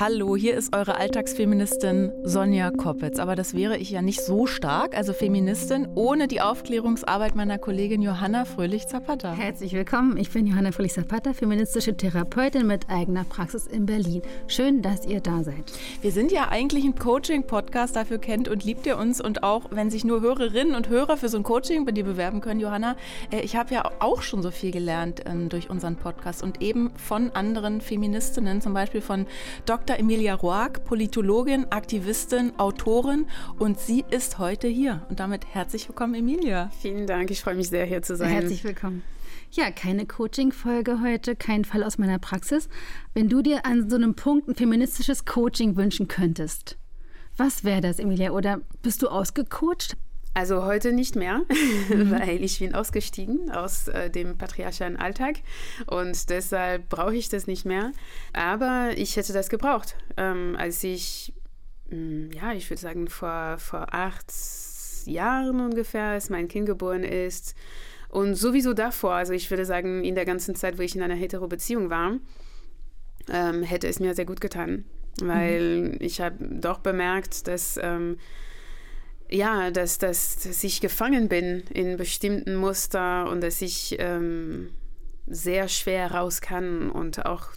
Hallo, hier ist eure Alltagsfeministin Sonja Koppitz. Aber das wäre ich ja nicht so stark, also Feministin, ohne die Aufklärungsarbeit meiner Kollegin Johanna Fröhlich-Zapata. Herzlich willkommen, ich bin Johanna Fröhlich-Zapata, feministische Therapeutin mit eigener Praxis in Berlin. Schön, dass ihr da seid. Wir sind ja eigentlich ein Coaching-Podcast, dafür kennt und liebt ihr uns. Und auch wenn sich nur Hörerinnen und Hörer für so ein Coaching bei dir bewerben können, Johanna, äh, ich habe ja auch schon so viel gelernt ähm, durch unseren Podcast und eben von anderen Feministinnen, zum Beispiel von Dr. Dr. Emilia Roark, Politologin, Aktivistin, Autorin und sie ist heute hier. Und damit herzlich willkommen, Emilia. Vielen Dank, ich freue mich sehr, hier zu sein. Herzlich willkommen. Ja, keine Coaching-Folge heute, kein Fall aus meiner Praxis. Wenn du dir an so einem Punkt ein feministisches Coaching wünschen könntest, was wäre das, Emilia? Oder bist du ausgecoacht? Also heute nicht mehr, mhm. weil ich bin ausgestiegen aus äh, dem patriarchalen Alltag und deshalb brauche ich das nicht mehr. Aber ich hätte das gebraucht, ähm, als ich, mh, hm, ja, ich würde sagen, vor, vor acht Jahren ungefähr, als mein Kind geboren ist. Und sowieso davor, also ich würde sagen, in der ganzen Zeit, wo ich in einer hetero-Beziehung war, ähm, hätte es mir sehr gut getan, weil mhm. ich habe doch bemerkt, dass... Ähm, ja, dass, dass, dass ich gefangen bin in bestimmten Muster und dass ich ähm, sehr schwer raus kann und auch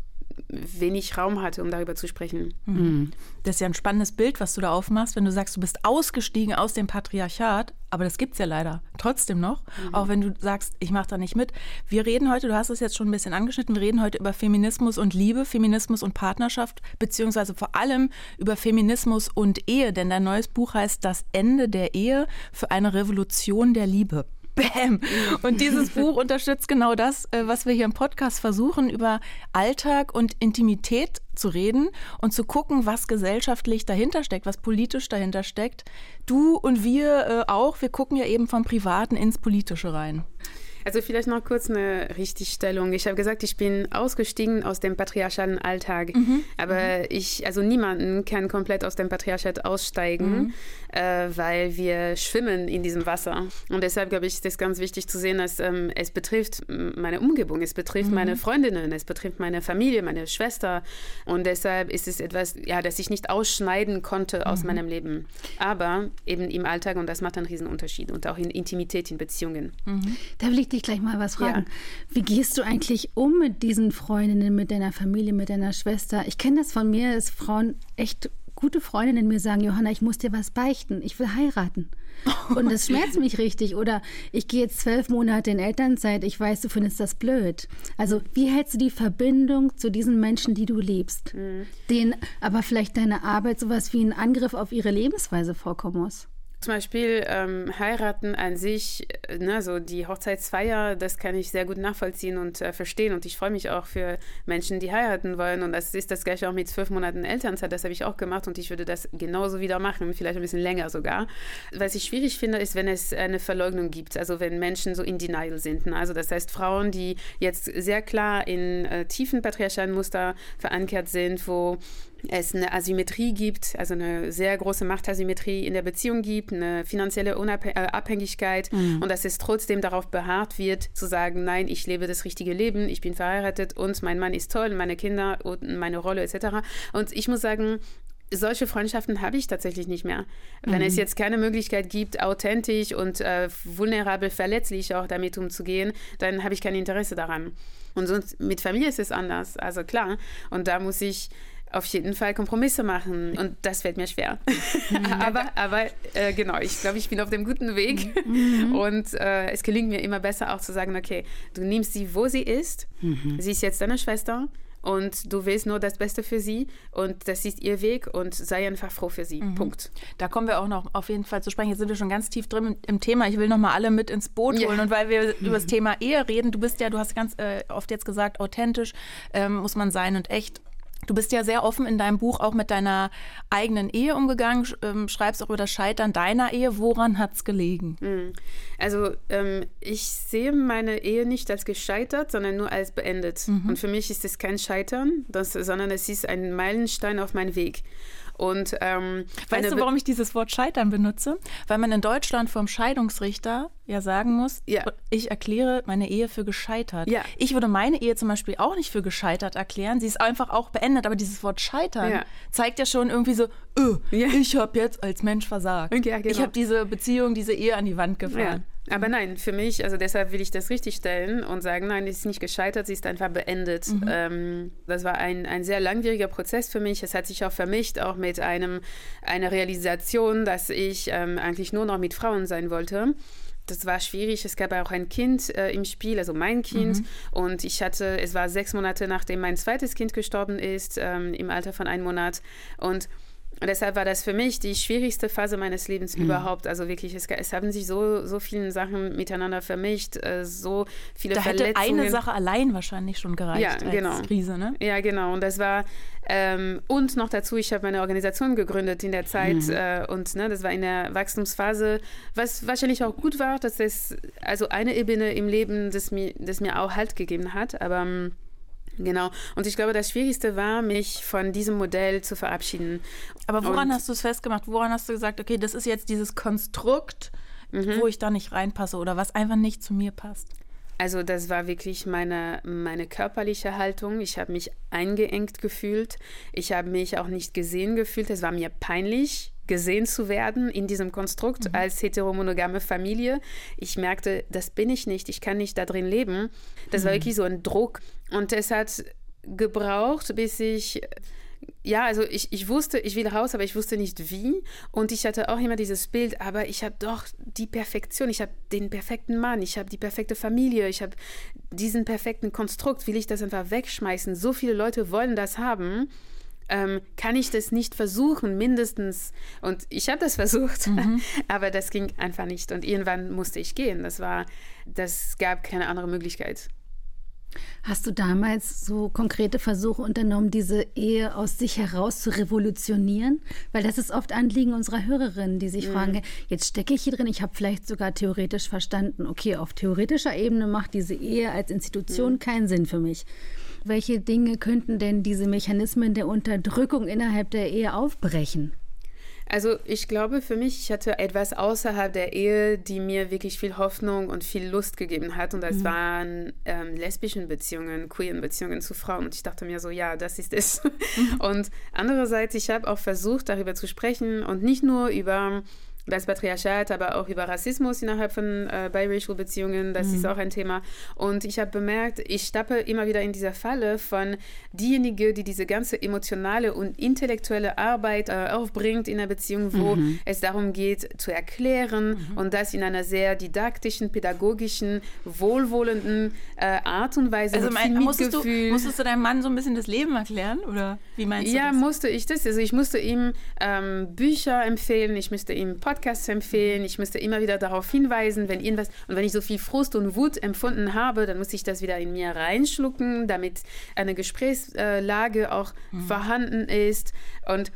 wenig Raum hatte, um darüber zu sprechen. Mhm. Das ist ja ein spannendes Bild, was du da aufmachst, wenn du sagst, du bist ausgestiegen aus dem Patriarchat, aber das gibt es ja leider trotzdem noch, mhm. auch wenn du sagst, ich mache da nicht mit. Wir reden heute, du hast es jetzt schon ein bisschen angeschnitten, wir reden heute über Feminismus und Liebe, Feminismus und Partnerschaft, beziehungsweise vor allem über Feminismus und Ehe, denn dein neues Buch heißt Das Ende der Ehe für eine Revolution der Liebe. Bäm. Und dieses Buch unterstützt genau das, äh, was wir hier im Podcast versuchen, über Alltag und Intimität zu reden und zu gucken, was gesellschaftlich dahinter steckt, was politisch dahinter steckt. Du und wir äh, auch, wir gucken ja eben vom Privaten ins Politische rein. Also vielleicht noch kurz eine Richtigstellung. Ich habe gesagt, ich bin ausgestiegen aus dem patriarchalen Alltag. Mhm. Aber mhm. ich, also niemanden kann komplett aus dem Patriarchat aussteigen, mhm. äh, weil wir schwimmen in diesem Wasser. Und deshalb glaube ich, ist es ganz wichtig zu sehen, dass ähm, es betrifft meine Umgebung, es betrifft meine mhm. Freundinnen, es betrifft meine Familie, meine Schwester. Und deshalb ist es etwas, ja, das ich nicht ausschneiden konnte aus mhm. meinem Leben. Aber eben im Alltag und das macht einen riesen Unterschied und auch in Intimität, in Beziehungen. Mhm. Da will ich dich gleich mal was fragen. Ja. Wie gehst du eigentlich um mit diesen Freundinnen, mit deiner Familie, mit deiner Schwester? Ich kenne das von mir, dass Frauen echt gute Freundinnen mir sagen, Johanna, ich muss dir was beichten, ich will heiraten. Und das schmerzt mich richtig. Oder ich gehe jetzt zwölf Monate in Elternzeit, ich weiß, du findest das blöd. Also wie hältst du die Verbindung zu diesen Menschen, die du liebst, mhm. denen aber vielleicht deine Arbeit sowas wie ein Angriff auf ihre Lebensweise vorkommen muss? Zum Beispiel ähm, heiraten an sich, äh, ne, so die Hochzeitsfeier, das kann ich sehr gut nachvollziehen und äh, verstehen. Und ich freue mich auch für Menschen, die heiraten wollen. Und das ist das gleiche auch mit zwölf Monaten Elternzeit. Das habe ich auch gemacht und ich würde das genauso wieder machen, vielleicht ein bisschen länger sogar. Was ich schwierig finde, ist, wenn es eine Verleugnung gibt, also wenn Menschen so in Denial sind. Ne? Also das heißt Frauen, die jetzt sehr klar in äh, tiefen patriarchalen Muster verankert sind, wo es eine Asymmetrie gibt, also eine sehr große Machtasymmetrie in der Beziehung gibt, eine finanzielle Unabhängigkeit äh, mhm. und dass es trotzdem darauf beharrt wird, zu sagen, nein, ich lebe das richtige Leben, ich bin verheiratet und mein Mann ist toll, meine Kinder und meine Rolle etc. Und ich muss sagen, solche Freundschaften habe ich tatsächlich nicht mehr. Wenn mhm. es jetzt keine Möglichkeit gibt, authentisch und äh, vulnerabel, verletzlich auch damit umzugehen, dann habe ich kein Interesse daran. Und sonst mit Familie ist es anders. Also klar. Und da muss ich auf jeden Fall Kompromisse machen. Und das fällt mir schwer. aber aber äh, genau, ich glaube, ich bin auf dem guten Weg. Mhm. Und äh, es gelingt mir immer besser auch zu sagen, okay, du nimmst sie, wo sie ist. Mhm. Sie ist jetzt deine Schwester. Und du willst nur das Beste für sie und das ist ihr Weg und sei einfach froh für sie. Mhm. Punkt. Da kommen wir auch noch auf jeden Fall zu sprechen. Jetzt sind wir schon ganz tief drin im, Thema. Ich will noch mal alle mit ins Boot holen. Ja. Und weil wir über das Thema Ehe reden, du bist ja, du hast ganz äh, oft jetzt gesagt, authentisch ähm, muss man sein und echt. Du bist ja sehr offen in deinem Buch auch mit deiner eigenen Ehe umgegangen, ähm, schreibst auch über das Scheitern deiner Ehe. Woran hat es gelegen? Hm. Also ähm, ich sehe meine Ehe nicht als gescheitert, sondern nur als beendet. Mhm. Und für mich ist es kein Scheitern, das, sondern es ist ein Meilenstein auf meinem Weg. Und ähm, weißt du, warum ich dieses Wort Scheitern benutze? Weil man in Deutschland vom Scheidungsrichter ja sagen muss, ja. ich erkläre meine Ehe für gescheitert. Ja. Ich würde meine Ehe zum Beispiel auch nicht für gescheitert erklären. Sie ist einfach auch beendet. Aber dieses Wort Scheitern ja. zeigt ja schon irgendwie so, öh, ich habe jetzt als Mensch versagt. Genau. Ich habe diese Beziehung, diese Ehe an die Wand gefahren. Aber nein, für mich, also deshalb will ich das richtig stellen und sagen, nein, sie ist nicht gescheitert, sie ist einfach beendet. Mhm. Ähm, das war ein, ein sehr langwieriger Prozess für mich. Es hat sich auch vermischt, auch mit einem, einer Realisation, dass ich ähm, eigentlich nur noch mit Frauen sein wollte das war schwierig. Es gab auch ein Kind äh, im Spiel, also mein Kind. Mhm. Und ich hatte, es war sechs Monate nachdem mein zweites Kind gestorben ist, ähm, im Alter von einem Monat. Und und deshalb war das für mich die schwierigste Phase meines Lebens mhm. überhaupt. Also wirklich, es, es, haben sich so, so viele Sachen miteinander vermischt, äh, so viele da Verletzungen. Da hätte eine Sache allein wahrscheinlich schon gereicht ja, genau. als Krise, ne? Ja, genau. Und das war, ähm, und noch dazu, ich habe meine Organisation gegründet in der Zeit mhm. äh, und ne, das war in der Wachstumsphase, was wahrscheinlich auch gut war, dass es also eine Ebene im Leben, das mir, das mir auch Halt gegeben hat, aber ähm, Genau. Und ich glaube, das Schwierigste war, mich von diesem Modell zu verabschieden. Aber woran und, hast du es festgemacht? Woran hast du gesagt, okay, das ist jetzt dieses Konstrukt, mhm. wo ich da nicht reinpasse oder was einfach nicht zu mir passt? Also das war wirklich meine, meine körperliche Haltung. Ich habe mich eingeengt gefühlt. Ich habe mich auch nicht gesehen gefühlt. Es war mir peinlich, gesehen zu werden in diesem Konstrukt mhm. als heteromonogame Familie. Ich merkte, das bin ich nicht, ich kann nicht da drin leben. Das mhm. war wirklich so ein Druck. Und es hat gebraucht, bis ich ja, also ich, ich wusste, ich will raus, aber ich wusste nicht wie. Und ich hatte auch immer dieses Bild, aber ich habe doch die Perfektion, ich habe den perfekten Mann, ich habe die perfekte Familie, ich habe diesen perfekten Konstrukt. Will ich das einfach wegschmeißen? So viele Leute wollen das haben ähm, kann ich das nicht versuchen, mindestens. Und ich habe das versucht, mhm. aber das ging einfach nicht. Und irgendwann musste ich gehen. Das war, das gab keine andere Möglichkeit. Hast du damals so konkrete Versuche unternommen, diese Ehe aus sich heraus zu revolutionieren? Weil das ist oft Anliegen unserer Hörerinnen, die sich mhm. fragen, jetzt stecke ich hier drin, ich habe vielleicht sogar theoretisch verstanden, okay, auf theoretischer Ebene macht diese Ehe als Institution mhm. keinen Sinn für mich. Welche Dinge könnten denn diese Mechanismen der Unterdrückung innerhalb der Ehe aufbrechen? Also ich glaube für mich, ich hatte etwas außerhalb der Ehe, die mir wirklich viel Hoffnung und viel Lust gegeben hat. Und das mhm. waren ähm, lesbischen Beziehungen, queeren Beziehungen zu Frauen. Und ich dachte mir so, ja, das ist es. Mhm. Und andererseits, ich habe auch versucht, darüber zu sprechen und nicht nur über das Patriarchat, aber auch über Rassismus innerhalb von äh, biracial Beziehungen, das mhm. ist auch ein Thema. Und ich habe bemerkt, ich stappe immer wieder in dieser Falle von diejenigen, die diese ganze emotionale und intellektuelle Arbeit äh, aufbringt in einer Beziehung, wo mhm. es darum geht, zu erklären mhm. und das in einer sehr didaktischen, pädagogischen, wohlwollenden äh, Art und Weise. Also mein, musstest, du, musstest du deinem Mann so ein bisschen das Leben erklären oder wie meinst du ja, das? Ja, musste ich das. Also ich musste ihm ähm, Bücher empfehlen, ich musste ihm Podcasts Podcasts empfehlen. Ich müsste immer wieder darauf hinweisen, wenn irgendwas und wenn ich so viel Frust und Wut empfunden habe, dann muss ich das wieder in mir reinschlucken, damit eine Gesprächslage auch mhm. vorhanden ist und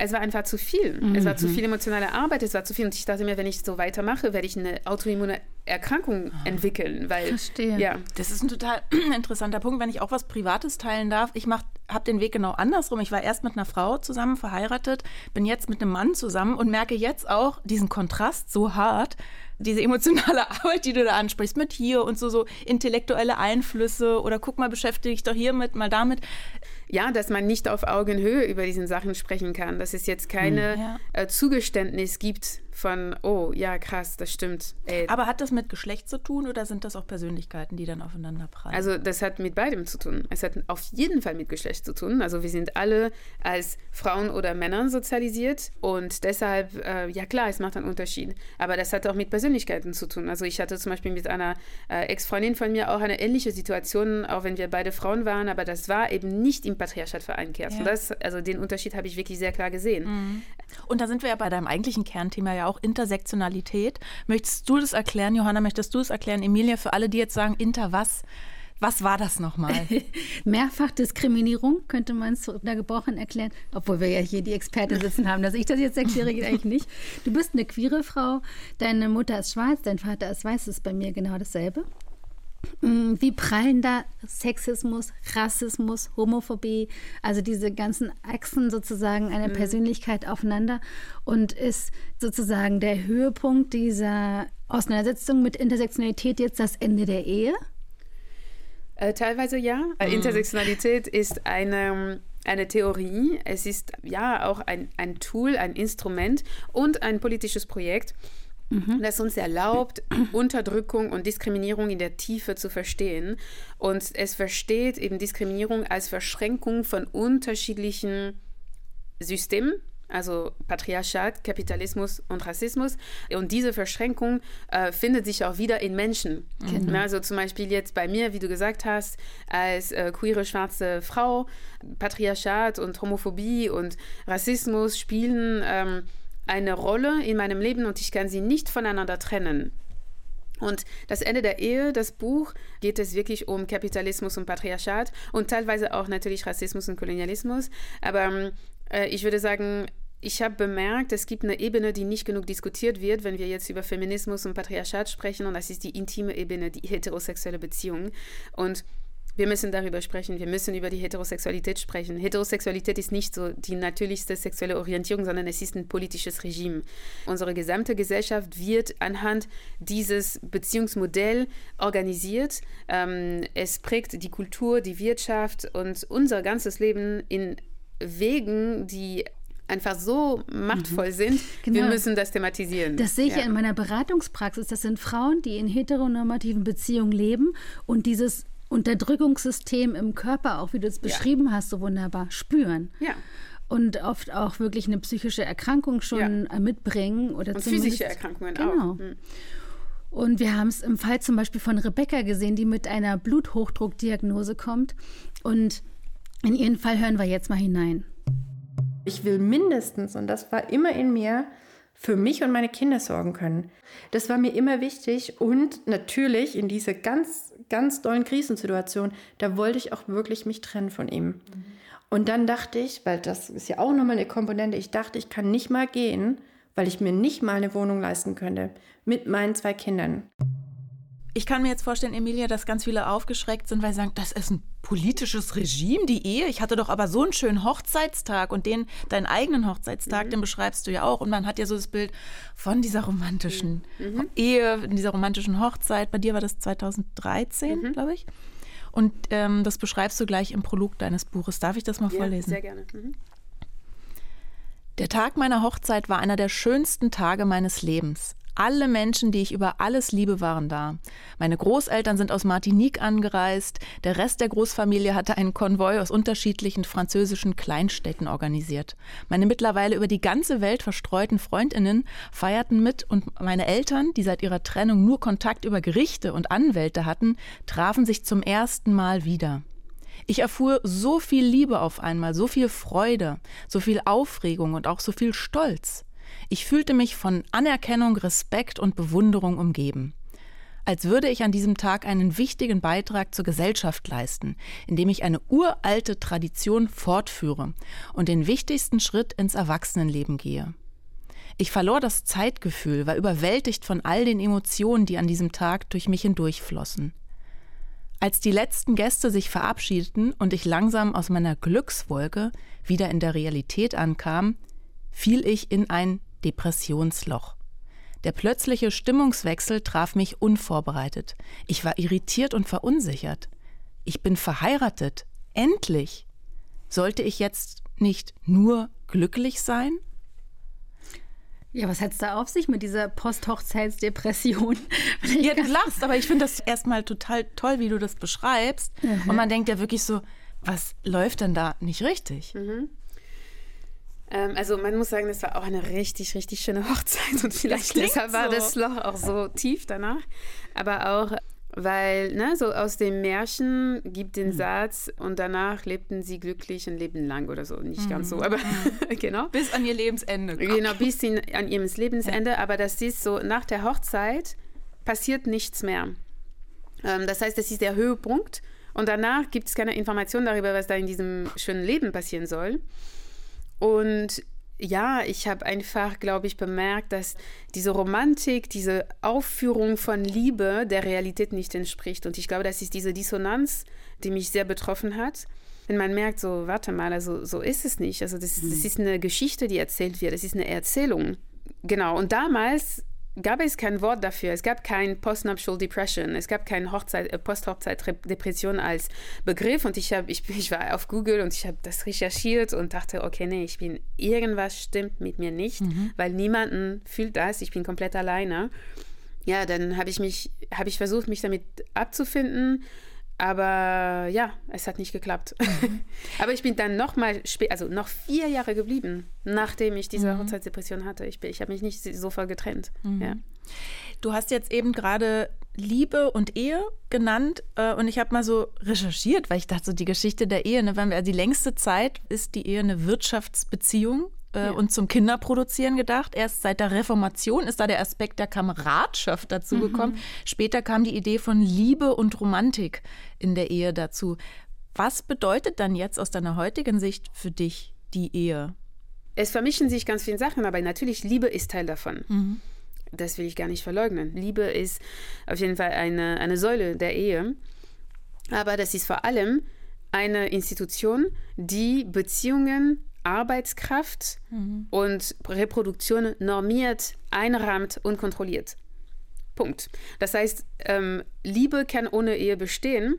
es war einfach zu viel. Mhm. Es war zu mhm. viel emotionale Arbeit, es war zu viel. Und ich dachte mir, wenn ich so weitermache, werde ich eine autoimmune Erkrankung ah. entwickeln. Weil, Verstehe. Ja. Das ist ein total interessanter Punkt, wenn ich auch was Privates teilen darf. Ich habe den Weg genau andersrum. Ich war erst mit einer Frau zusammen, verheiratet, bin jetzt mit einem Mann zusammen und merke jetzt auch diesen Kontrast so hart, diese emotionale Arbeit, die du da ansprichst, mit hier und so, so intellektuelle Einflüsse oder guck mal, beschäftige dich doch hiermit, mal damit ja, dass man nicht auf Augenhöhe über diesen Sachen sprechen kann, dass es jetzt keine hm, ja. äh, Zugeständnis gibt von, oh, ja, krass, das stimmt. Ey. Aber hat das mit Geschlecht zu tun oder sind das auch Persönlichkeiten, die dann aufeinander prallen? Also das hat mit beidem zu tun. Es hat auf jeden Fall mit Geschlecht zu tun. Also wir sind alle als Frauen oder Männern sozialisiert und deshalb, äh, ja klar, es macht einen Unterschied. Aber das hat auch mit Persönlichkeiten zu tun. Also ich hatte zum Beispiel mit einer äh, Ex-Freundin von mir auch eine ähnliche Situation, auch wenn wir beide Frauen waren, aber das war eben nicht im Patriarchat verankert. Ja. Und das, also den Unterschied habe ich wirklich sehr klar gesehen. Mhm. Und da sind wir ja bei deinem eigentlichen Kernthema ja auch Intersektionalität. Möchtest du das erklären, Johanna? Möchtest du es erklären, Emilia, für alle, die jetzt sagen, Inter was? Was war das nochmal? Mehrfachdiskriminierung könnte man es gebrochen erklären, obwohl wir ja hier die Expertin sitzen haben, dass ich das jetzt erkläre, geht eigentlich nicht. Du bist eine queere Frau, deine Mutter ist schwarz, dein Vater ist weiß, ist bei mir genau dasselbe. Mm, wie prallen da Sexismus, Rassismus, Homophobie, also diese ganzen Achsen sozusagen einer mhm. Persönlichkeit aufeinander und ist sozusagen der Höhepunkt dieser Auseinandersetzung mit Intersektionalität jetzt das Ende der Ehe? Äh, teilweise ja. Mhm. Intersektionalität ist eine eine Theorie, es ist ja auch ein, ein Tool, ein Instrument und ein politisches Projekt, mhm. das uns erlaubt, Unterdrückung und Diskriminierung in der Tiefe zu verstehen. Und es versteht eben Diskriminierung als Verschränkung von unterschiedlichen Systemen, also Patriarchat, Kapitalismus und Rassismus. Und diese Verschränkung äh, findet sich auch wieder in Menschen. Genau. Also zum Beispiel jetzt bei mir, wie du gesagt hast, als äh, queere schwarze Frau, Patriarchat und Homophobie und Rassismus spielen ähm, eine Rolle in meinem Leben und ich kann sie nicht voneinander trennen. Und das Ende der Ehe, das Buch, geht es wirklich um Kapitalismus und Patriarchat und teilweise auch natürlich Rassismus und Kolonialismus. Aber äh, ich würde sagen, ich habe bemerkt, es gibt eine Ebene, die nicht genug diskutiert wird, wenn wir jetzt über Feminismus und Patriarchat sprechen. Und das ist die intime Ebene, die heterosexuelle Beziehung. Und wir müssen darüber sprechen, wir müssen über die Heterosexualität sprechen. Heterosexualität ist nicht so die natürlichste sexuelle Orientierung, sondern es ist ein politisches Regime. Unsere gesamte Gesellschaft wird anhand dieses Beziehungsmodells organisiert. Ähm, es prägt die Kultur, die Wirtschaft und unser ganzes Leben in Wegen, die einfach so machtvoll mhm. sind. Genau. Wir müssen das thematisieren. Das sehe ich ja. in meiner Beratungspraxis. Das sind Frauen, die in heteronormativen Beziehungen leben und dieses Unterdrückungssystem im Körper, auch wie du es beschrieben ja. hast, so wunderbar spüren. Ja. Und oft auch wirklich eine psychische Erkrankung schon ja. mitbringen. Oder Und physische Erkrankungen genau. auch. Mhm. Und wir haben es im Fall zum Beispiel von Rebecca gesehen, die mit einer Bluthochdruckdiagnose kommt. Und in ihren Fall hören wir jetzt mal hinein. Ich will mindestens, und das war immer in mir, für mich und meine Kinder sorgen können. Das war mir immer wichtig und natürlich in dieser ganz, ganz dollen Krisensituation, da wollte ich auch wirklich mich trennen von ihm. Mhm. Und dann dachte ich, weil das ist ja auch nochmal eine Komponente, ich dachte, ich kann nicht mal gehen, weil ich mir nicht mal eine Wohnung leisten könnte mit meinen zwei Kindern. Ich kann mir jetzt vorstellen, Emilia, dass ganz viele aufgeschreckt sind, weil sie sagen, das ist ein politisches Regime, die Ehe. Ich hatte doch aber so einen schönen Hochzeitstag und den, deinen eigenen Hochzeitstag, mhm. den beschreibst du ja auch. Und man hat ja so das Bild von dieser romantischen mhm. mhm. Ehe, dieser romantischen Hochzeit. Bei dir war das 2013, mhm. glaube ich. Und ähm, das beschreibst du gleich im Prolog deines Buches. Darf ich das mal ja, vorlesen? Sehr gerne. Mhm. Der Tag meiner Hochzeit war einer der schönsten Tage meines Lebens. Alle Menschen, die ich über alles liebe, waren da. Meine Großeltern sind aus Martinique angereist. Der Rest der Großfamilie hatte einen Konvoi aus unterschiedlichen französischen Kleinstädten organisiert. Meine mittlerweile über die ganze Welt verstreuten Freundinnen feierten mit und meine Eltern, die seit ihrer Trennung nur Kontakt über Gerichte und Anwälte hatten, trafen sich zum ersten Mal wieder. Ich erfuhr so viel Liebe auf einmal, so viel Freude, so viel Aufregung und auch so viel Stolz. Ich fühlte mich von Anerkennung, Respekt und Bewunderung umgeben. Als würde ich an diesem Tag einen wichtigen Beitrag zur Gesellschaft leisten, indem ich eine uralte Tradition fortführe und den wichtigsten Schritt ins Erwachsenenleben gehe. Ich verlor das Zeitgefühl, war überwältigt von all den Emotionen, die an diesem Tag durch mich hindurchflossen. Als die letzten Gäste sich verabschiedeten und ich langsam aus meiner Glückswolke wieder in der Realität ankam, fiel ich in ein Depressionsloch. Der plötzliche Stimmungswechsel traf mich unvorbereitet. Ich war irritiert und verunsichert. Ich bin verheiratet. Endlich. Sollte ich jetzt nicht nur glücklich sein? Ja, was hat es da auf sich mit dieser Posthochzeitsdepression? Ja, du lachst, aber ich finde das erstmal total toll, wie du das beschreibst. Mhm. Und man denkt ja wirklich so, was läuft denn da nicht richtig? Mhm. Ähm, also man muss sagen, das war auch eine richtig, richtig schöne Hochzeit und vielleicht deshalb war so. das Loch auch so tief danach. Aber auch, weil, ne, so aus dem Märchen gibt den mhm. Satz und danach lebten sie glücklich ein Leben lang oder so. Nicht mhm. ganz so, mhm. aber genau. Bis an ihr Lebensende. Genau, bis in, an ihrem Lebensende. Ja. Aber das ist so, nach der Hochzeit passiert nichts mehr. Ähm, das heißt, das ist der Höhepunkt. Und danach gibt es keine Information darüber, was da in diesem schönen Leben passieren soll. Und ja, ich habe einfach, glaube ich, bemerkt, dass diese Romantik, diese Aufführung von Liebe der Realität nicht entspricht. Und ich glaube, das ist diese Dissonanz, die mich sehr betroffen hat. Wenn man merkt, so, warte mal, also so ist es nicht. Also das, das ist eine Geschichte, die erzählt wird, das ist eine Erzählung. Genau, und damals gab es kein Wort dafür. Es gab kein Postnuptial Depression, es gab keine Hochzeit, äh, Posthochzeitdepression als Begriff. Und ich, hab, ich, ich war auf Google und ich habe das recherchiert und dachte, okay, nee, ich bin, irgendwas stimmt mit mir nicht, mhm. weil niemanden fühlt das, ich bin komplett alleine. Ja, dann habe ich mich, habe ich versucht, mich damit abzufinden aber ja, es hat nicht geklappt. Mhm. Aber ich bin dann noch mal spät, also noch vier Jahre geblieben, nachdem ich diese mhm. Hochzeitsdepression hatte. Ich, ich habe mich nicht sofort getrennt. Mhm. Ja. Du hast jetzt eben gerade Liebe und Ehe genannt äh, und ich habe mal so recherchiert, weil ich dachte, so die Geschichte der Ehe, ne, wir, die längste Zeit ist die Ehe eine Wirtschaftsbeziehung äh, ja. und zum Kinderproduzieren gedacht. Erst seit der Reformation ist da der Aspekt der Kameradschaft dazugekommen. Mhm. Später kam die Idee von Liebe und Romantik in der Ehe dazu. Was bedeutet dann jetzt aus deiner heutigen Sicht für dich die Ehe? Es vermischen sich ganz viele Sachen, aber natürlich Liebe ist Teil davon. Mhm. Das will ich gar nicht verleugnen. Liebe ist auf jeden Fall eine, eine Säule der Ehe. Aber das ist vor allem eine Institution, die Beziehungen Arbeitskraft mhm. und Reproduktion normiert, einrahmt und kontrolliert. Punkt. Das heißt, ähm, Liebe kann ohne Ehe bestehen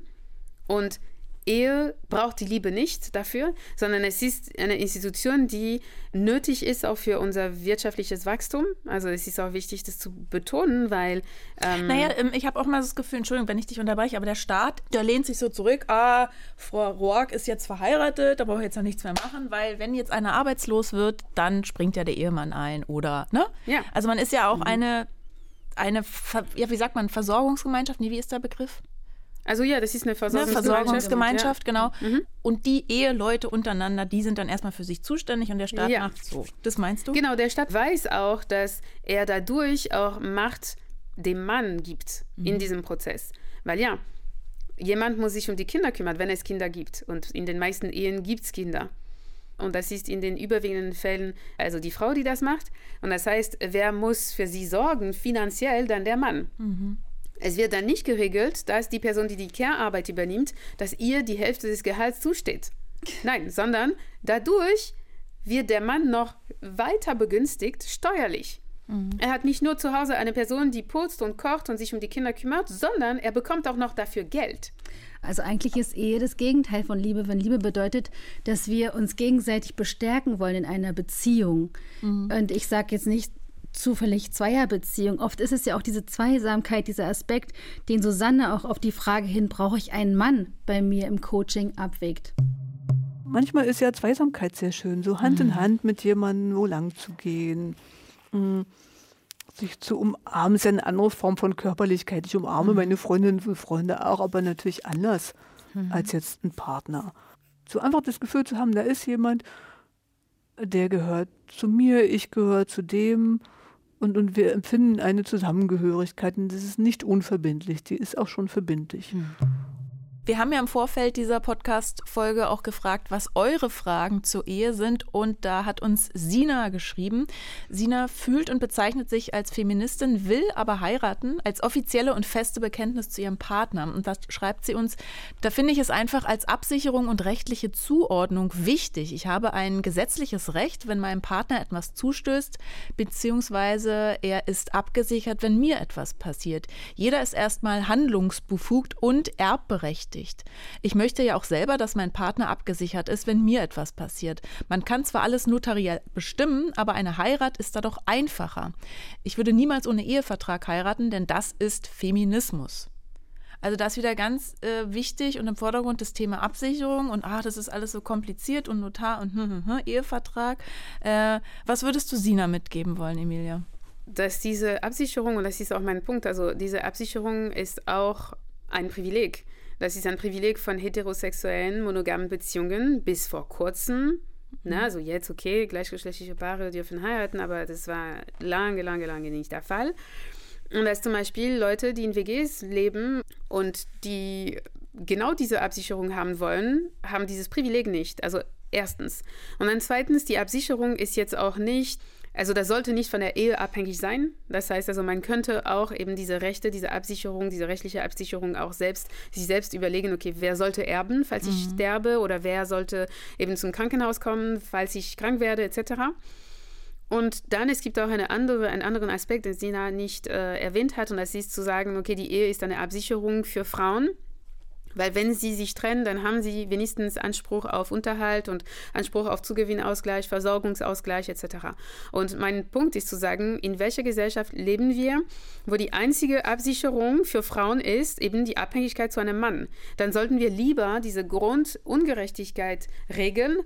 und Ehe braucht die Liebe nicht dafür, sondern es ist eine Institution, die nötig ist auch für unser wirtschaftliches Wachstum. Also es ist auch wichtig, das zu betonen, weil... Ähm naja, ähm, ich habe auch mal das Gefühl, Entschuldigung, wenn ich dich unterbreche, aber der Staat, der lehnt sich so zurück, ah, Frau Roark ist jetzt verheiratet, da brauche ich jetzt noch nichts mehr machen, weil wenn jetzt einer arbeitslos wird, dann springt ja der Ehemann ein oder, ne? Ja. Also man ist ja auch mhm. eine, eine, ja, wie sagt man, Versorgungsgemeinschaft? Nee, wie ist der Begriff? Also ja, das ist eine Versorgungsgemeinschaft. Eine Versorgungsgemeinschaft, genau. Mhm. Und die Eheleute untereinander, die sind dann erstmal für sich zuständig und der Staat ja. macht so. Das meinst du? Genau, der Staat weiß auch, dass er dadurch auch Macht dem Mann gibt mhm. in diesem Prozess. Weil ja, jemand muss sich um die Kinder kümmern, wenn es Kinder gibt. Und in den meisten Ehen gibt es Kinder. Und das ist in den überwiegenden Fällen also die Frau, die das macht. Und das heißt, wer muss für sie sorgen, finanziell, dann der Mann. Mhm. Es wird dann nicht geregelt, dass die Person, die die Care-Arbeit übernimmt, dass ihr die Hälfte des Gehalts zusteht. Nein, sondern dadurch wird der Mann noch weiter begünstigt steuerlich. Mhm. Er hat nicht nur zu Hause eine Person, die putzt und kocht und sich um die Kinder kümmert, sondern er bekommt auch noch dafür Geld. Also eigentlich ist Ehe das Gegenteil von Liebe, wenn Liebe bedeutet, dass wir uns gegenseitig bestärken wollen in einer Beziehung. Mhm. Und ich sage jetzt nicht, zufällig Zweierbeziehung. Oft ist es ja auch diese Zweisamkeit, dieser Aspekt, den Susanne auch auf die Frage hin, brauche ich einen Mann bei mir im Coaching abwägt. Manchmal ist ja Zweisamkeit sehr schön, so Hand mhm. in Hand mit jemandem wo lang zu gehen. Mhm. Sich zu umarmen ist ja eine andere Form von Körperlichkeit. Ich umarme mhm. meine Freundinnen und Freunde auch, aber natürlich anders mhm. als jetzt ein Partner. So einfach das Gefühl zu haben, da ist jemand, der gehört zu mir, ich gehöre zu dem und, und wir empfinden eine Zusammengehörigkeit und das ist nicht unverbindlich, die ist auch schon verbindlich. Mhm. Wir haben ja im Vorfeld dieser Podcast-Folge auch gefragt, was eure Fragen zur Ehe sind. Und da hat uns Sina geschrieben. Sina fühlt und bezeichnet sich als Feministin, will aber heiraten, als offizielle und feste Bekenntnis zu ihrem Partner. Und das schreibt sie uns. Da finde ich es einfach als Absicherung und rechtliche Zuordnung wichtig. Ich habe ein gesetzliches Recht, wenn meinem Partner etwas zustößt, beziehungsweise er ist abgesichert, wenn mir etwas passiert. Jeder ist erstmal handlungsbefugt und erbberechtigt berechtigt. Ich möchte ja auch selber, dass mein Partner abgesichert ist, wenn mir etwas passiert. Man kann zwar alles notariell bestimmen, aber eine Heirat ist da doch einfacher. Ich würde niemals ohne Ehevertrag heiraten, denn das ist Feminismus. Also da ist wieder ganz äh, wichtig und im Vordergrund das Thema Absicherung und ah, das ist alles so kompliziert und Notar und hm, hm, hm, Ehevertrag. Äh, was würdest du Sina mitgeben wollen, Emilia? Dass diese Absicherung, und das ist auch mein Punkt, also diese Absicherung ist auch ein Privileg. Das ist ein Privileg von heterosexuellen, monogamen Beziehungen bis vor kurzem. Na, mhm. also jetzt, okay, gleichgeschlechtliche Paare dürfen heiraten, aber das war lange, lange, lange nicht der Fall. Und dass zum Beispiel Leute, die in WGs leben und die genau diese Absicherung haben wollen, haben dieses Privileg nicht. Also Erstens. Und dann zweitens, die Absicherung ist jetzt auch nicht also das sollte nicht von der Ehe abhängig sein. Das heißt also, man könnte auch eben diese Rechte, diese Absicherung, diese rechtliche Absicherung auch selbst sich selbst überlegen, okay, wer sollte erben, falls ich mhm. sterbe oder wer sollte eben zum Krankenhaus kommen, falls ich krank werde, etc. Und dann, es gibt auch eine andere, einen anderen Aspekt, den Sina nicht äh, erwähnt hat, und das ist zu sagen, okay, die Ehe ist eine Absicherung für Frauen, weil wenn sie sich trennen, dann haben sie wenigstens Anspruch auf Unterhalt und Anspruch auf Zugewinnausgleich, Versorgungsausgleich etc. Und mein Punkt ist zu sagen, in welcher Gesellschaft leben wir, wo die einzige Absicherung für Frauen ist eben die Abhängigkeit zu einem Mann. Dann sollten wir lieber diese Grundungerechtigkeit regeln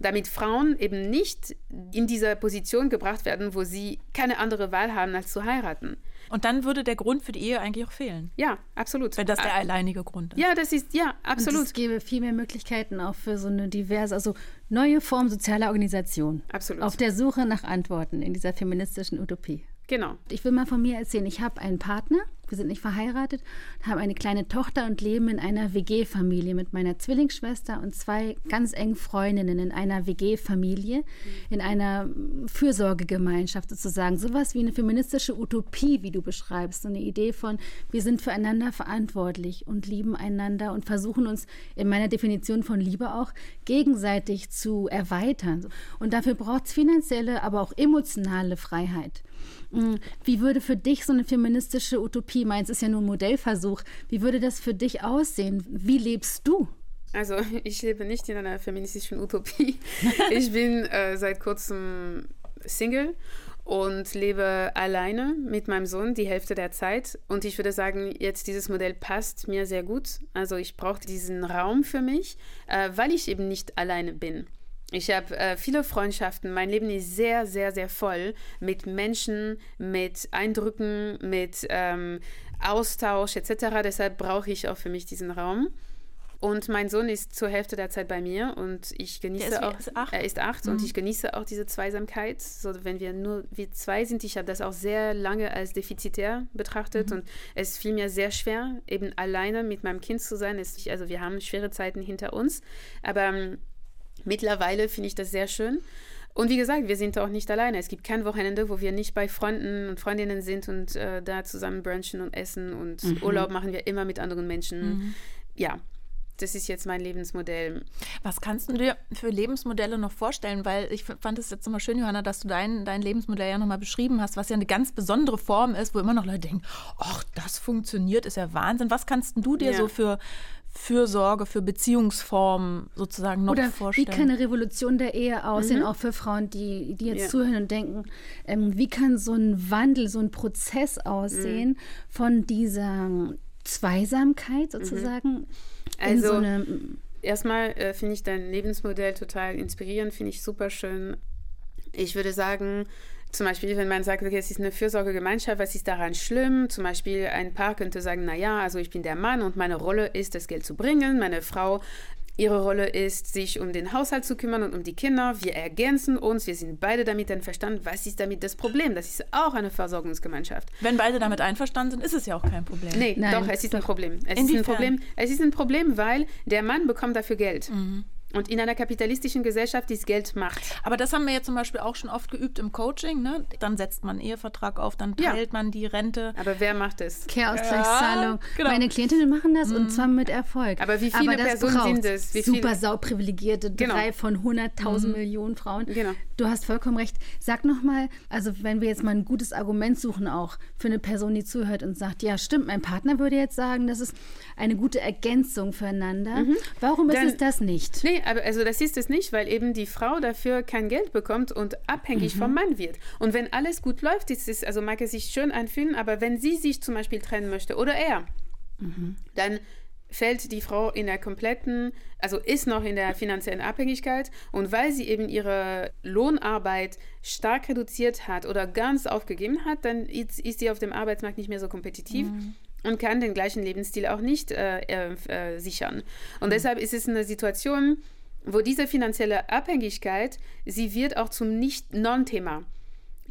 damit Frauen eben nicht in diese Position gebracht werden, wo sie keine andere Wahl haben, als zu heiraten. Und dann würde der Grund für die Ehe eigentlich auch fehlen. Ja, absolut. Wenn das der alleinige Grund ist. Ja, das ist, ja, absolut. Und es gäbe viel mehr Möglichkeiten auch für so eine diverse, also neue Form sozialer Organisation. Absolut. Auf der Suche nach Antworten in dieser feministischen Utopie. Genau. Ich will mal von mir erzählen, ich habe einen Partner, wir sind nicht verheiratet, haben eine kleine Tochter und leben in einer WG-Familie mit meiner Zwillingsschwester und zwei ganz engen Freundinnen in einer WG-Familie, in einer Fürsorgegemeinschaft sozusagen. Sowas wie eine feministische Utopie, wie du beschreibst. So eine Idee von, wir sind füreinander verantwortlich und lieben einander und versuchen uns in meiner Definition von Liebe auch gegenseitig zu erweitern. Und dafür braucht es finanzielle, aber auch emotionale Freiheit. Mm, wie würde für dich so eine feministische Utopie, meins ist ja nur ein Modellversuch, wie würde das für dich aussehen? Wie lebst du? Also ich lebe nicht in einer feministischen Utopie. ich bin äh, seit kurzem Single und lebe alleine mit meinem Sohn die Hälfte der Zeit. Und ich würde sagen, jetzt dieses Modell passt mir sehr gut. Also ich brauche diesen Raum für mich, äh, weil ich eben nicht alleine bin. Ich habe äh, viele Freundschaften. Mein Leben ist sehr, sehr, sehr voll mit Menschen, mit Eindrücken, mit ähm, Austausch etc. Deshalb brauche ich auch für mich diesen Raum. Und mein Sohn ist zur Hälfte der Zeit bei mir und ich genieße ist, auch. Ist er ist acht mhm. und ich genieße auch diese Zweisamkeit. So, wenn wir nur wir zwei sind, ich habe das auch sehr lange als defizitär betrachtet mhm. und es fiel mir sehr schwer, eben alleine mit meinem Kind zu sein. Es, also wir haben schwere Zeiten hinter uns, aber ähm, Mittlerweile finde ich das sehr schön. Und wie gesagt, wir sind auch nicht alleine. Es gibt kein Wochenende, wo wir nicht bei Freunden und Freundinnen sind und äh, da zusammen brunchen und essen und mhm. Urlaub machen wir immer mit anderen Menschen. Mhm. Ja, das ist jetzt mein Lebensmodell. Was kannst du dir für Lebensmodelle noch vorstellen? Weil ich fand es jetzt nochmal schön, Johanna, dass du dein, dein Lebensmodell ja nochmal beschrieben hast, was ja eine ganz besondere Form ist, wo immer noch Leute denken, ach, das funktioniert, ist ja Wahnsinn. Was kannst du dir ja. so für, Fürsorge, für Beziehungsformen sozusagen noch Oder vorstellen? Wie kann eine Revolution der Ehe aussehen, mhm. auch für Frauen, die, die jetzt ja. zuhören und denken, ähm, wie kann so ein Wandel, so ein Prozess aussehen mhm. von dieser Zweisamkeit mhm. sozusagen? Mhm. Also, so erstmal äh, finde ich dein Lebensmodell total inspirierend, finde ich super schön. Ich würde sagen, zum Beispiel, wenn man sagt, okay, es ist eine Fürsorgegemeinschaft, was ist daran schlimm? Zum Beispiel ein Paar könnte sagen, naja, also ich bin der Mann und meine Rolle ist, das Geld zu bringen. Meine Frau, ihre Rolle ist, sich um den Haushalt zu kümmern und um die Kinder. Wir ergänzen uns, wir sind beide damit einverstanden. Was ist damit das Problem? Das ist auch eine Versorgungsgemeinschaft. Wenn beide damit einverstanden sind, ist es ja auch kein Problem. Nee, Nein, doch, es ist ein Problem. Es ist ein Problem. Es ist ein Problem, weil der Mann bekommt dafür Geld. Mhm. Und in einer kapitalistischen Gesellschaft ist Geld Macht. Aber das haben wir ja zum Beispiel auch schon oft geübt im Coaching. Ne? Dann setzt man einen Ehevertrag auf, dann teilt ja. man die Rente. Aber wer macht es? Kehrausgleichszahlung. Ja, genau. Meine Klientinnen machen das mhm. und zwar mit Erfolg. Aber wie viele Aber Personen sind es? Wie Super sauprivilegierte, genau. drei von 100.000 mhm. Millionen Frauen. Genau. Du hast vollkommen recht. Sag nochmal, also wenn wir jetzt mal ein gutes Argument suchen auch für eine Person, die zuhört und sagt, ja stimmt, mein Partner würde jetzt sagen, das ist eine gute Ergänzung füreinander. Mhm. Warum ist es das nicht? Nee, aber also das ist es nicht, weil eben die Frau dafür kein Geld bekommt und abhängig mhm. vom Mann wird. Und wenn alles gut läuft, ist es, also mag es sich schön anfühlen, aber wenn sie sich zum Beispiel trennen möchte oder er, mhm. dann fällt die Frau in der kompletten, also ist noch in der finanziellen Abhängigkeit und weil sie eben ihre Lohnarbeit stark reduziert hat oder ganz aufgegeben hat, dann ist, ist sie auf dem Arbeitsmarkt nicht mehr so kompetitiv. Mhm und kann den gleichen Lebensstil auch nicht äh, äh, äh sichern. Und mhm. deshalb ist es eine Situation, wo diese finanzielle Abhängigkeit, sie wird auch zum Nicht-Non-Thema.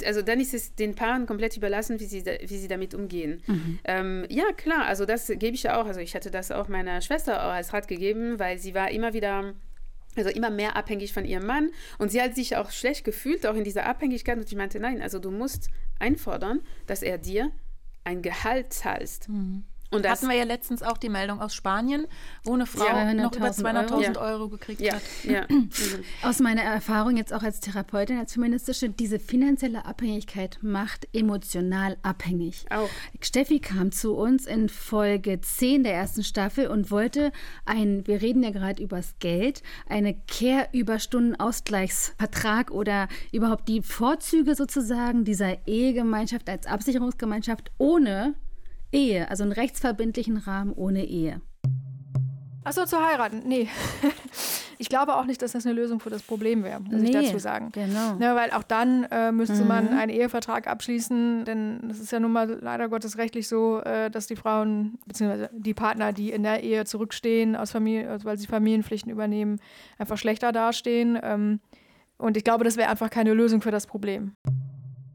Also dann ist es den Paaren komplett überlassen, wie sie, wie sie damit umgehen. Mhm. Ähm, ja, klar, also das gebe ich auch. Also ich hatte das auch meiner Schwester auch als Rat gegeben, weil sie war immer wieder also immer mehr abhängig von ihrem Mann. Und sie hat sich auch schlecht gefühlt, auch in dieser Abhängigkeit. Und ich meinte, nein, also du musst einfordern, dass er dir ein Gehalt zahlst. Mhm. Und das hatten wir ja letztens auch die Meldung aus Spanien, wo eine Frau ja, noch über 200.000 Euro. Euro. gekriegt ja. hat. Ja. aus meiner Erfahrung jetzt auch als Therapeutin, als feministische, diese finanzielle Abhängigkeit macht emotional abhängig. Auch. Steffi kam zu uns in Folge 10 der ersten Staffel und wollte ein, wir reden ja gerade übers Geld, eine Care-Überstunden-Ausgleichsvertrag oder überhaupt die Vorzüge sozusagen dieser Ehegemeinschaft als Absicherungsgemeinschaft ohne Ehe, also einen rechtsverbindlichen Rahmen ohne Ehe. Achso, zu heiraten. Nee. Ich glaube auch nicht, dass das eine Lösung für das Problem wäre, muss nee, ich dazu sagen. Genau. Ja, weil auch dann äh, müsste mhm. man einen Ehevertrag abschließen, denn es ist ja nun mal leider Gottes rechtlich so, äh, dass die Frauen bzw. die Partner, die in der Ehe zurückstehen, aus Familie, also weil sie Familienpflichten übernehmen, einfach schlechter dastehen. Ähm, und ich glaube, das wäre einfach keine Lösung für das Problem.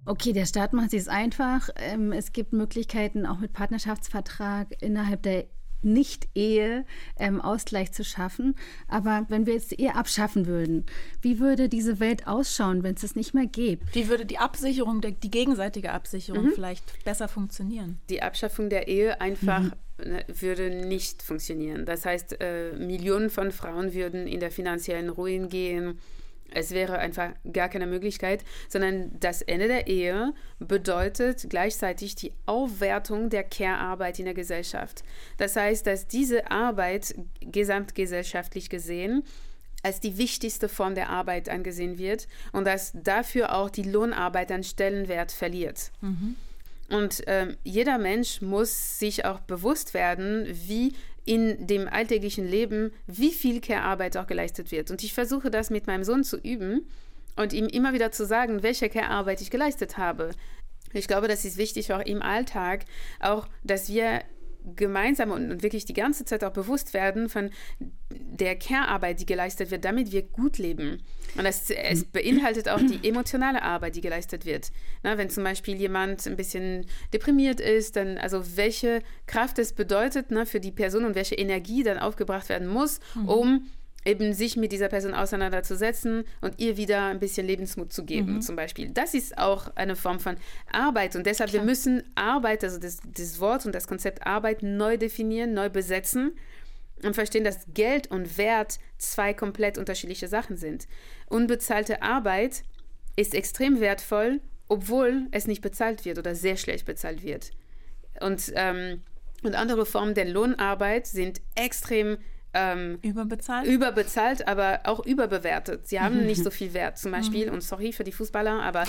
Okay, der Staat macht es einfach. Ähm, es gibt Möglichkeiten, auch mit Partnerschaftsvertrag innerhalb der nicht-Ehe ähm, Ausgleich zu schaffen. Aber wenn wir jetzt die Ehe abschaffen würden, wie würde diese Welt ausschauen, wenn es es nicht mehr gibt? Wie würde die Absicherung, die gegenseitige Absicherung mhm. vielleicht besser funktionieren? Die Abschaffung der Ehe einfach mhm. Ne, würde nicht funktionieren. Das heißt, äh, Millionen von Frauen würden in der finanziellen Ruin gehen es wäre einfach gar keine Möglichkeit, sondern das Ende der Ehe bedeutet gleichzeitig die Aufwertung der Care-Arbeit in der Gesellschaft. Das heißt, dass diese Arbeit gesamtgesellschaftlich gesehen als die wichtigste Form der Arbeit angesehen wird und dass dafür auch die Lohnarbeit an Stellenwert verliert. Mhm. Und ähm, jeder Mensch muss sich auch bewusst werden, wie in dem alltäglichen Leben, wie viel Care-Arbeit auch geleistet wird. Und ich versuche das mit meinem Sohn zu üben und ihm immer wieder zu sagen, welche Care-Arbeit ich geleistet habe. Ich glaube, das ist wichtig auch im Alltag, auch, dass wir gemeinsam und, wirklich die ganze Zeit auch bewusst werden von der Care-Arbeit, die geleistet wird, damit wir gut leben. Und das, es beinhaltet auch die emotionale Arbeit, die geleistet wird. Na, wenn zum Beispiel jemand ein bisschen deprimiert ist, dann also welche Kraft es bedeutet ne, für die Person und welche Energie dann aufgebracht werden muss, mhm. um eben sich mit dieser Person auseinanderzusetzen und ihr wieder ein bisschen Lebensmut zu geben, mhm. zum Beispiel. Das ist auch eine Form von Arbeit und deshalb Klar. wir müssen Arbeit, also das, das Wort und das Konzept Arbeit neu definieren, neu besetzen und verstehen, dass Geld und Wert zwei komplett unterschiedliche Sachen sind. Unbezahlte Arbeit ist extrem wertvoll, obwohl es nicht bezahlt wird oder sehr schlecht bezahlt wird. Und, ähm, und andere Formen der Lohnarbeit sind extrem wertvoll ähm, überbezahlt? Überbezahlt, aber auch überbewertet. Sie haben nicht so viel Wert zum Beispiel. Mhm. Und sorry für die Fußballer, aber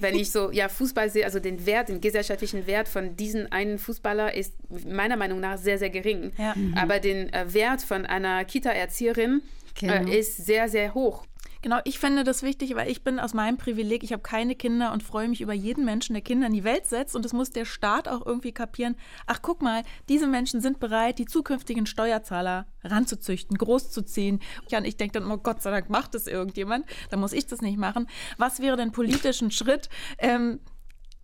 wenn ich so, ja, Fußball sehe, also den Wert, den gesellschaftlichen Wert von diesem einen Fußballer ist meiner Meinung nach sehr, sehr gering. Ja. Mhm. Aber den äh, Wert von einer Kita-Erzieherin genau. äh, ist sehr, sehr hoch. Genau, ich fände das wichtig, weil ich bin aus meinem Privileg, ich habe keine Kinder und freue mich über jeden Menschen, der Kinder in die Welt setzt. Und das muss der Staat auch irgendwie kapieren. Ach, guck mal, diese Menschen sind bereit, die zukünftigen Steuerzahler ranzuzüchten, großzuziehen. Und ich denke dann, oh Gott sei Dank macht das irgendjemand, dann muss ich das nicht machen. Was wäre denn politisch ein Schritt? Ähm,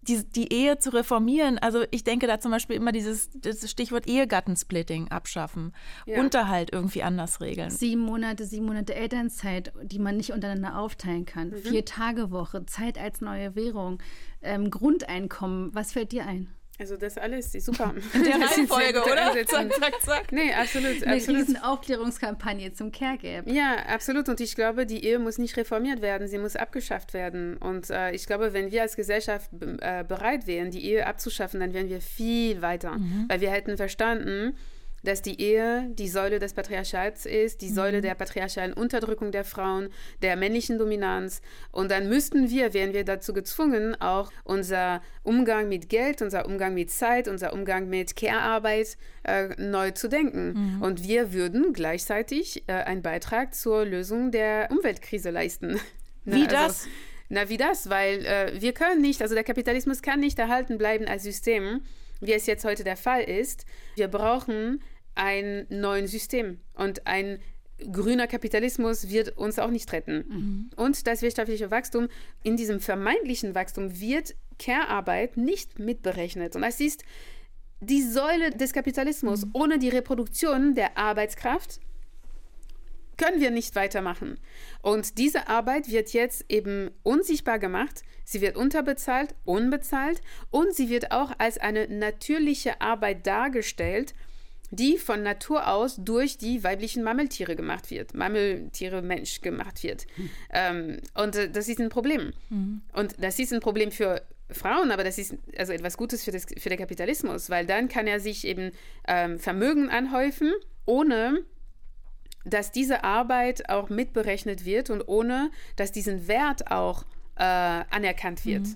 die, die Ehe zu reformieren. Also ich denke da zum Beispiel immer dieses Stichwort Ehegattensplitting abschaffen, ja. Unterhalt irgendwie anders regeln. Sieben Monate, sieben Monate Elternzeit, die man nicht untereinander aufteilen kann. Mhm. Vier Tage Woche, Zeit als neue Währung, ähm, Grundeinkommen. Was fällt dir ein? Also das alles ist super. In der Reihenfolge, oder? Zack, zack, zack. Nee, absolut. Eine absolut. riesen Aufklärungskampagne zum Care Gap. Ja, absolut. Und ich glaube, die Ehe muss nicht reformiert werden, sie muss abgeschafft werden. Und äh, ich glaube, wenn wir als Gesellschaft äh, bereit wären, die Ehe abzuschaffen, dann wären wir viel weiter. Mhm. Weil wir hätten verstanden, dass die Ehe die Säule des Patriarchats ist, die Säule mhm. der patriarchalen Unterdrückung der Frauen, der männlichen Dominanz. Und dann müssten wir, wären wir dazu gezwungen, auch unser Umgang mit Geld, unser Umgang mit Zeit, unser Umgang mit Care-Arbeit äh, neu zu denken. Mhm. Und wir würden gleichzeitig äh, einen Beitrag zur Lösung der Umweltkrise leisten. Wie also, das? Na, wie das? Weil äh, wir können nicht, also der Kapitalismus kann nicht erhalten bleiben als System, wie es jetzt heute der Fall ist. Wir brauchen ein neues System und ein grüner Kapitalismus wird uns auch nicht retten. Mhm. Und das wirtschaftliche Wachstum, in diesem vermeintlichen Wachstum wird Care-Arbeit nicht mitberechnet. Und das ist die Säule des Kapitalismus. Mhm. Ohne die Reproduktion der Arbeitskraft können wir nicht weitermachen. Und diese Arbeit wird jetzt eben unsichtbar gemacht, sie wird unterbezahlt, unbezahlt und sie wird auch als eine natürliche Arbeit dargestellt, die von Natur aus durch die weiblichen Mammeltiere gemacht wird, Mammeltiere Mensch gemacht wird. Mhm. Ähm, und äh, das ist ein Problem. Mhm. Und das ist ein Problem für Frauen, aber das ist also etwas Gutes für, das, für den Kapitalismus, weil dann kann er sich eben ähm, Vermögen anhäufen, ohne dass diese Arbeit auch mitberechnet wird und ohne dass diesen Wert auch äh, anerkannt wird.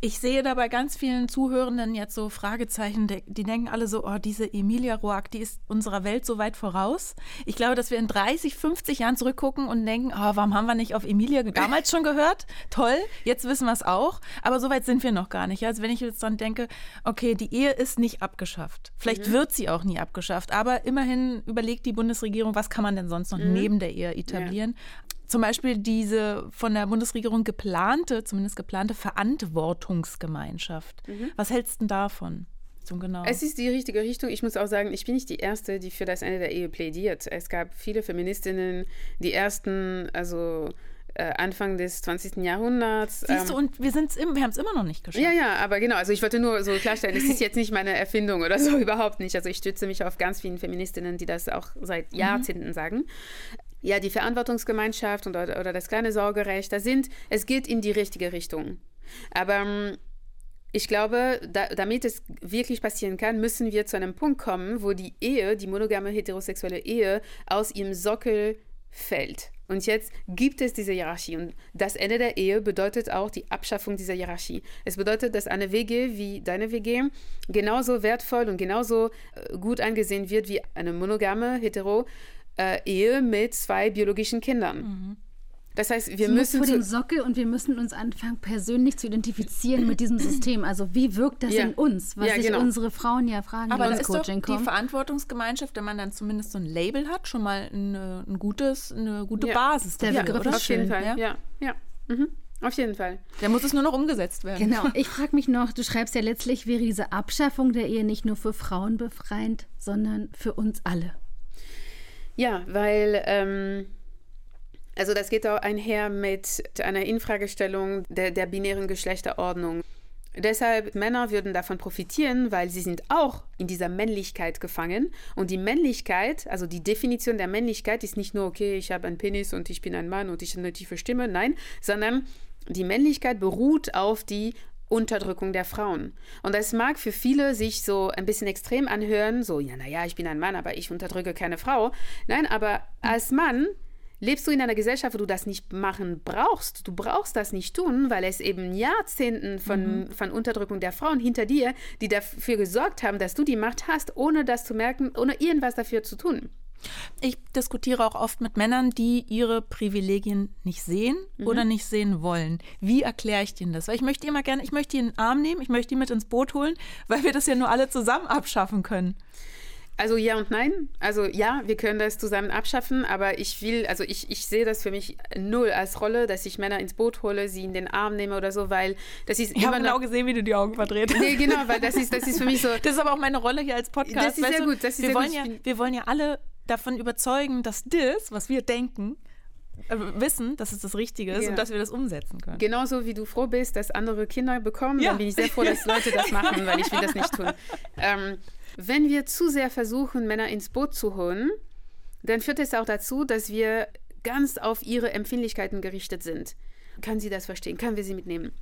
Ich sehe da bei ganz vielen Zuhörenden jetzt so Fragezeichen, die denken alle so, oh, diese Emilia Roark, die ist unserer Welt so weit voraus. Ich glaube, dass wir in 30, 50 Jahren zurückgucken und denken, oh, warum haben wir nicht auf Emilia damals schon gehört? Toll, jetzt wissen wir es auch. Aber so weit sind wir noch gar nicht. Also wenn ich jetzt dann denke, okay, die Ehe ist nicht abgeschafft. Vielleicht mhm. wird sie auch nie abgeschafft. Aber immerhin überlegt die Bundesregierung, was kann man denn sonst noch mhm. neben der Ehe etablieren. Ja zum Beispiel diese von der Bundesregierung geplante, zumindest geplante Verantwortungsgemeinschaft. Mhm. Was hältst du denn davon? Genau. Es ist die richtige Richtung. Ich muss auch sagen, ich bin nicht die Erste, die für das Ende der Ehe plädiert. Es gab viele Feministinnen, die ersten, also äh, Anfang des 20. Jahrhunderts. Siehst du, ähm, und wir, wir haben es immer noch nicht geschafft. Ja, ja, aber genau, also ich wollte nur so klarstellen, es ist jetzt nicht meine Erfindung oder so, überhaupt nicht. Also ich stütze mich auf ganz vielen Feministinnen, die das auch seit mhm. Jahrzehnten mhm. sagen ja, die Verantwortungsgemeinschaft und, oder, das kleine Sorgerecht, da sind, es geht in die richtige Richtung. Aber ähm, ich glaube, da, damit es wirklich passieren kann, müssen wir zu einem Punkt kommen, wo die Ehe, die monogame heterosexuelle Ehe, aus ihrem Sockel fällt. Und jetzt gibt es diese Hierarchie. Und das Ende der Ehe bedeutet auch die Abschaffung dieser Hierarchie. Es bedeutet, dass eine WG wie deine WG genauso wertvoll und genauso äh, gut angesehen wird wie eine monogame hetero äh, Ehe mit zwei biologischen Kindern. Mhm. Das heißt, wir Sie müssen. Vor dem Sockel und wir müssen uns anfangen, persönlich zu identifizieren mit diesem System. Also, wie wirkt das ja. in uns? Was ja, sich genau. unsere Frauen ja fragen, Aber das ist doch die Verantwortungsgemeinschaft, wenn man dann zumindest so ein Label hat, schon mal eine, ein gutes, eine gute ja. Basis. Der Begriff ja, auf jeden Fall. Ja, ja. ja. Mhm. Auf jeden Fall. Der muss es nur noch umgesetzt werden. Genau. Ich frage mich noch, du schreibst ja letztlich, wäre diese Abschaffung der Ehe nicht nur für Frauen befreiend, sondern für uns alle. Ja, weil ähm, also das geht auch einher mit einer Infragestellung der, der binären Geschlechterordnung. Deshalb Männer würden davon profitieren, weil sie sind auch in dieser Männlichkeit gefangen. Und die Männlichkeit, also die Definition der Männlichkeit ist nicht nur, okay, ich habe einen Penis und ich bin ein Mann und ich habe eine tiefe Stimme, nein, sondern die Männlichkeit beruht auf die Unterdrückung der Frauen. Und das mag für viele sich so ein bisschen extrem anhören, so, ja, naja, ich bin ein Mann, aber ich unterdrücke keine Frau. Nein, aber als Mann lebst du in einer Gesellschaft, wo du das nicht machen brauchst. Du brauchst das nicht tun, weil es eben Jahrzehnten von, mhm. von Unterdrückung der Frauen hinter dir, die dafür gesorgt haben, dass du die Macht hast, ohne das zu merken, ohne irgendwas dafür zu tun. Ich diskutiere auch oft mit Männern, die ihre Privilegien nicht sehen mhm. oder nicht sehen wollen. Wie erkläre ich denen das? Weil ich möchte immer gerne, ich möchte die in den Arm nehmen, ich möchte die mit ins Boot holen, weil wir das ja nur alle zusammen abschaffen können. Also ja und nein. Also ja, wir können das zusammen abschaffen, aber ich will, also ich, ich sehe das für mich null als Rolle, dass ich Männer ins Boot hole, sie in den Arm nehme oder so, weil das ist ich immer genau gesehen, wie du die Augen verdreht hast. Nee, genau, weil das ist, das ist für mich so. Das ist aber auch meine Rolle hier als Podcast. Das ist sehr gut. Das ist wir, sehr wollen gut. Ja, wir wollen ja alle davon überzeugen, dass das, was wir denken, äh, wissen, dass es das Richtige ist ja. und dass wir das umsetzen können. Genauso wie du froh bist, dass andere Kinder bekommen, ja. dann bin ich sehr froh, dass Leute das machen, weil ich will das nicht tun. Ähm, wenn wir zu sehr versuchen, Männer ins Boot zu holen, dann führt es auch dazu, dass wir ganz auf ihre Empfindlichkeiten gerichtet sind. Kann sie das verstehen? Können wir sie mitnehmen?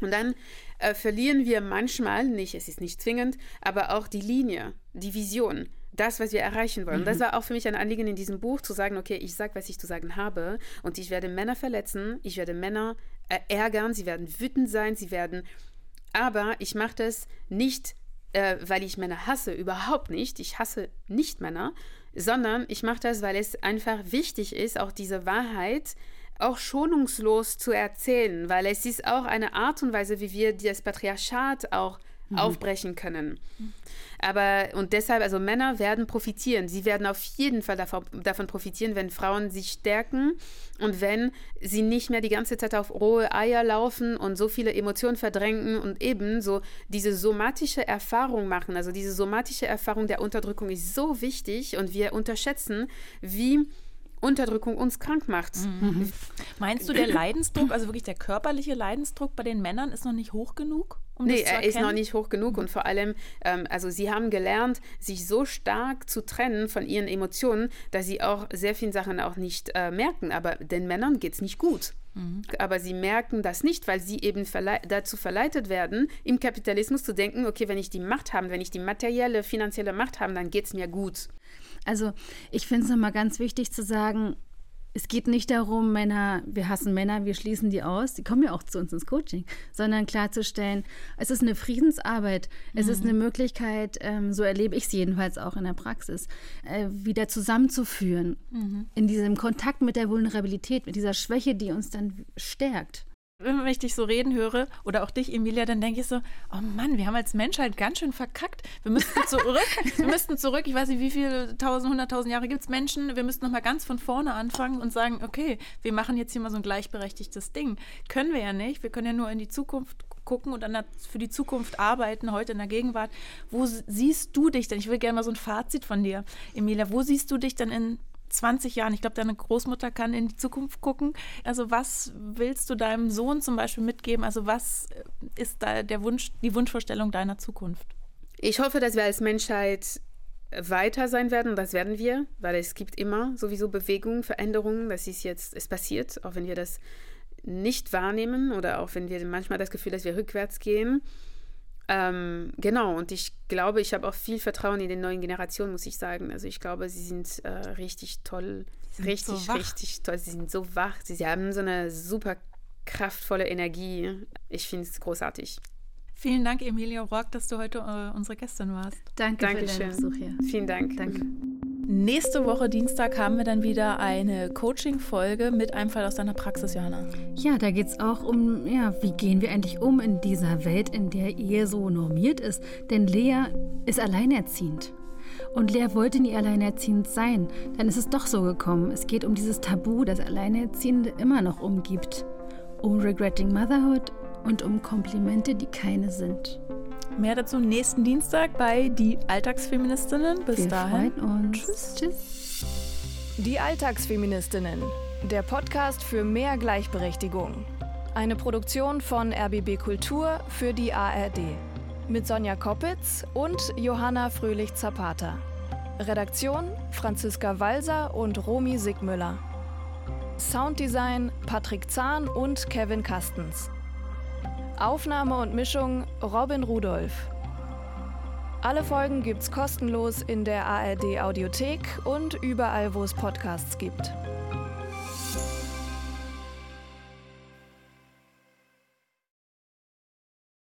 Und dann äh, verlieren wir manchmal, nicht, es ist nicht zwingend, aber auch die Linie, die Vision das, was wir erreichen wollen. Mhm. Das war auch für mich ein Anliegen in diesem Buch, zu sagen, okay, ich sage, was ich zu sagen habe und ich werde Männer verletzen, ich werde Männer ärgern, sie werden wütend sein, sie werden, aber ich mache das nicht, äh, weil ich Männer hasse, überhaupt nicht, ich hasse nicht Männer, sondern ich mache das, weil es einfach wichtig ist, auch diese Wahrheit auch schonungslos zu erzählen, weil es ist auch eine Art und Weise, wie wir das Patriarchat auch mhm. aufbrechen können. Aber und deshalb, also Männer werden profitieren. Sie werden auf jeden Fall davon, davon profitieren, wenn Frauen sich stärken und wenn sie nicht mehr die ganze Zeit auf rohe Eier laufen und so viele Emotionen verdrängen und eben so diese somatische Erfahrung machen. Also diese somatische Erfahrung der Unterdrückung ist so wichtig und wir unterschätzen, wie Unterdrückung uns krank macht. Mhm. Meinst du, der Leidensdruck, also wirklich der körperliche Leidensdruck bei den Männern ist noch nicht hoch genug? Um nee, er ist noch nicht hoch genug und vor allem, ähm, also sie haben gelernt, sich so stark zu trennen von ihren Emotionen, dass sie auch sehr viele Sachen auch nicht äh, merken. Aber den Männern geht es nicht gut. Mhm. Aber sie merken das nicht, weil sie eben verle dazu verleitet werden, im Kapitalismus zu denken, okay, wenn ich die Macht habe, wenn ich die materielle, finanzielle Macht habe, dann geht es mir gut. Also ich finde es nochmal ganz wichtig zu sagen, es geht nicht darum, Männer, wir hassen Männer, wir schließen die aus, die kommen ja auch zu uns ins Coaching, sondern klarzustellen, es ist eine Friedensarbeit, es mhm. ist eine Möglichkeit, ähm, so erlebe ich es jedenfalls auch in der Praxis, äh, wieder zusammenzuführen mhm. in diesem Kontakt mit der Vulnerabilität, mit dieser Schwäche, die uns dann stärkt wenn ich dich so reden höre oder auch dich, Emilia, dann denke ich so, oh Mann, wir haben als Menschheit ganz schön verkackt. Wir müssten zurück, wir müssten zurück, ich weiß nicht, wie viele tausend, hunderttausend Jahre gibt es Menschen, wir müssten nochmal ganz von vorne anfangen und sagen, okay, wir machen jetzt hier mal so ein gleichberechtigtes Ding. Können wir ja nicht, wir können ja nur in die Zukunft gucken und dann für die Zukunft arbeiten, heute in der Gegenwart. Wo siehst du dich denn? Ich will gerne mal so ein Fazit von dir, Emilia. Wo siehst du dich denn in 20 Jahren, ich glaube, deine Großmutter kann in die Zukunft gucken. Also was willst du deinem Sohn zum Beispiel mitgeben? Also was ist da der Wunsch, die Wunschvorstellung deiner Zukunft? Ich hoffe, dass wir als Menschheit weiter sein werden das werden wir, weil es gibt immer sowieso Bewegungen, Veränderungen. Das ist jetzt, es passiert, auch wenn wir das nicht wahrnehmen oder auch wenn wir manchmal das Gefühl, dass wir rückwärts gehen. Ähm, genau, und ich glaube, ich habe auch viel Vertrauen in den neuen Generationen, muss ich sagen. Also ich glaube, sie sind äh, richtig toll, sind richtig, so richtig toll. Sie sind so wach, sie, sie haben so eine super kraftvolle Energie. Ich finde es großartig. Vielen Dank, Emilia Rock, dass du heute äh, unsere Gästin warst. Danke Dankeschön. für deinen Besuch hier. Vielen Dank. Danke. Nächste Woche Dienstag haben wir dann wieder eine Coaching-Folge mit einem Fall aus deiner Praxis, Johanna. Ja, da geht es auch um, ja, wie gehen wir eigentlich um in dieser Welt, in der Ehe so normiert ist. Denn Lea ist alleinerziehend. Und Lea wollte nie alleinerziehend sein. Dann ist es doch so gekommen. Es geht um dieses Tabu, das Alleinerziehende immer noch umgibt. Um Regretting Motherhood und um Komplimente, die keine sind. Mehr dazu nächsten Dienstag bei Die Alltagsfeministinnen. Bis Wir dahin. Freuen uns. Tschüss. Tschüss. Die Alltagsfeministinnen. Der Podcast für mehr Gleichberechtigung. Eine Produktion von RBB Kultur für die ARD. Mit Sonja Koppitz und Johanna Fröhlich-Zapata. Redaktion Franziska Walser und Romy Sigmüller. Sounddesign Patrick Zahn und Kevin Kastens. Aufnahme und Mischung Robin Rudolph. Alle Folgen gibt's kostenlos in der ARD Audiothek und überall, wo es Podcasts gibt.